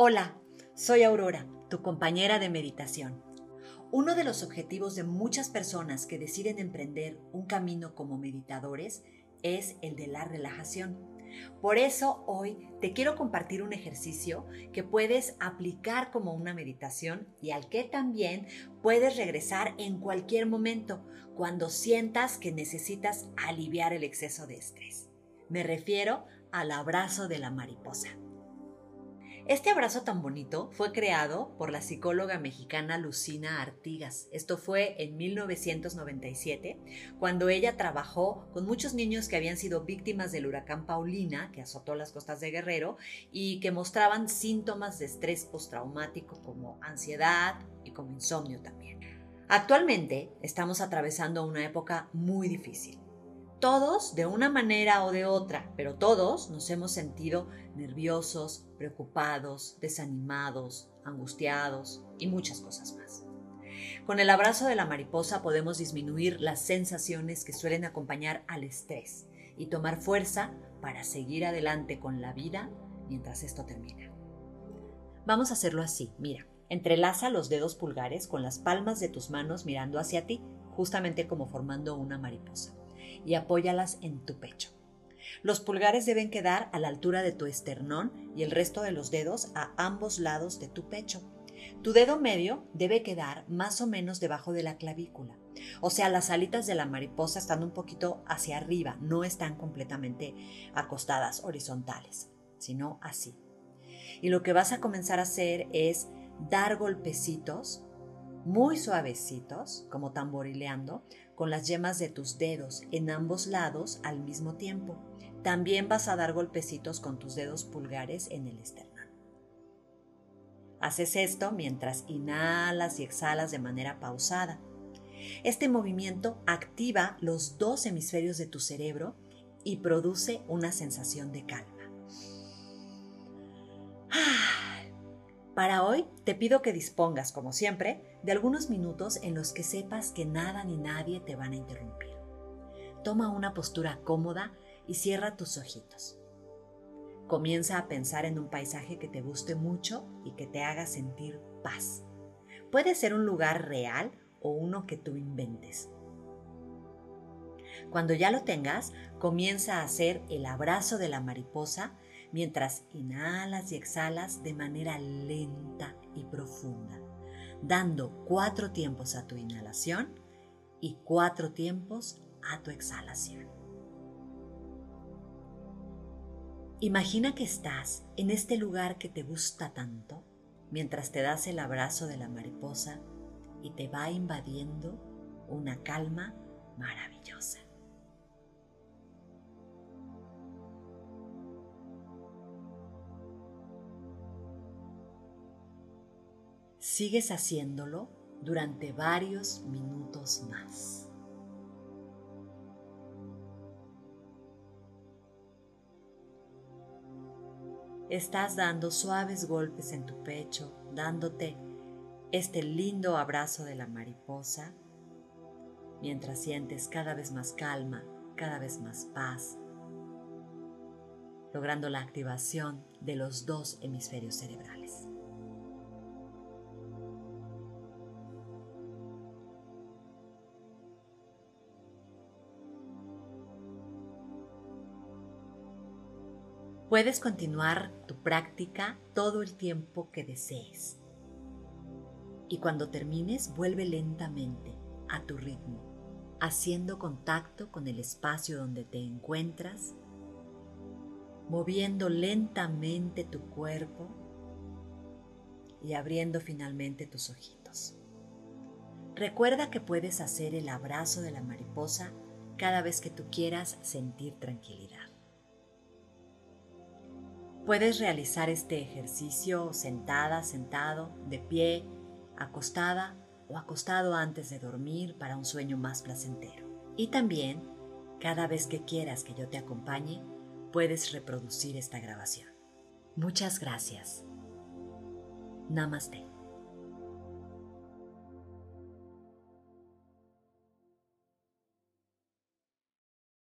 Hola, soy Aurora, tu compañera de meditación. Uno de los objetivos de muchas personas que deciden emprender un camino como meditadores es el de la relajación. Por eso hoy te quiero compartir un ejercicio que puedes aplicar como una meditación y al que también puedes regresar en cualquier momento cuando sientas que necesitas aliviar el exceso de estrés. Me refiero al abrazo de la mariposa. Este abrazo tan bonito fue creado por la psicóloga mexicana Lucina Artigas. Esto fue en 1997, cuando ella trabajó con muchos niños que habían sido víctimas del huracán Paulina, que azotó las costas de Guerrero, y que mostraban síntomas de estrés postraumático como ansiedad y como insomnio también. Actualmente estamos atravesando una época muy difícil todos, de una manera o de otra, pero todos nos hemos sentido nerviosos, preocupados, desanimados, angustiados y muchas cosas más. Con el abrazo de la mariposa podemos disminuir las sensaciones que suelen acompañar al estrés y tomar fuerza para seguir adelante con la vida mientras esto termina. Vamos a hacerlo así, mira, entrelaza los dedos pulgares con las palmas de tus manos mirando hacia ti, justamente como formando una mariposa y apóyalas en tu pecho. Los pulgares deben quedar a la altura de tu esternón y el resto de los dedos a ambos lados de tu pecho. Tu dedo medio debe quedar más o menos debajo de la clavícula. O sea, las alitas de la mariposa están un poquito hacia arriba, no están completamente acostadas horizontales, sino así. Y lo que vas a comenzar a hacer es dar golpecitos muy suavecitos, como tamborileando, con las yemas de tus dedos en ambos lados al mismo tiempo. También vas a dar golpecitos con tus dedos pulgares en el esternón. Haces esto mientras inhalas y exhalas de manera pausada. Este movimiento activa los dos hemisferios de tu cerebro y produce una sensación de calma. Para hoy te pido que dispongas, como siempre, de algunos minutos en los que sepas que nada ni nadie te van a interrumpir. Toma una postura cómoda y cierra tus ojitos. Comienza a pensar en un paisaje que te guste mucho y que te haga sentir paz. Puede ser un lugar real o uno que tú inventes. Cuando ya lo tengas, comienza a hacer el abrazo de la mariposa mientras inhalas y exhalas de manera lenta y profunda, dando cuatro tiempos a tu inhalación y cuatro tiempos a tu exhalación. Imagina que estás en este lugar que te gusta tanto mientras te das el abrazo de la mariposa y te va invadiendo una calma maravillosa. Sigues haciéndolo durante varios minutos más. Estás dando suaves golpes en tu pecho, dándote este lindo abrazo de la mariposa, mientras sientes cada vez más calma, cada vez más paz, logrando la activación de los dos hemisferios cerebrales. Puedes continuar tu práctica todo el tiempo que desees. Y cuando termines, vuelve lentamente a tu ritmo, haciendo contacto con el espacio donde te encuentras, moviendo lentamente tu cuerpo y abriendo finalmente tus ojitos. Recuerda que puedes hacer el abrazo de la mariposa cada vez que tú quieras sentir tranquilidad. Puedes realizar este ejercicio sentada, sentado, de pie, acostada o acostado antes de dormir para un sueño más placentero. Y también, cada vez que quieras que yo te acompañe, puedes reproducir esta grabación. Muchas gracias. Namaste.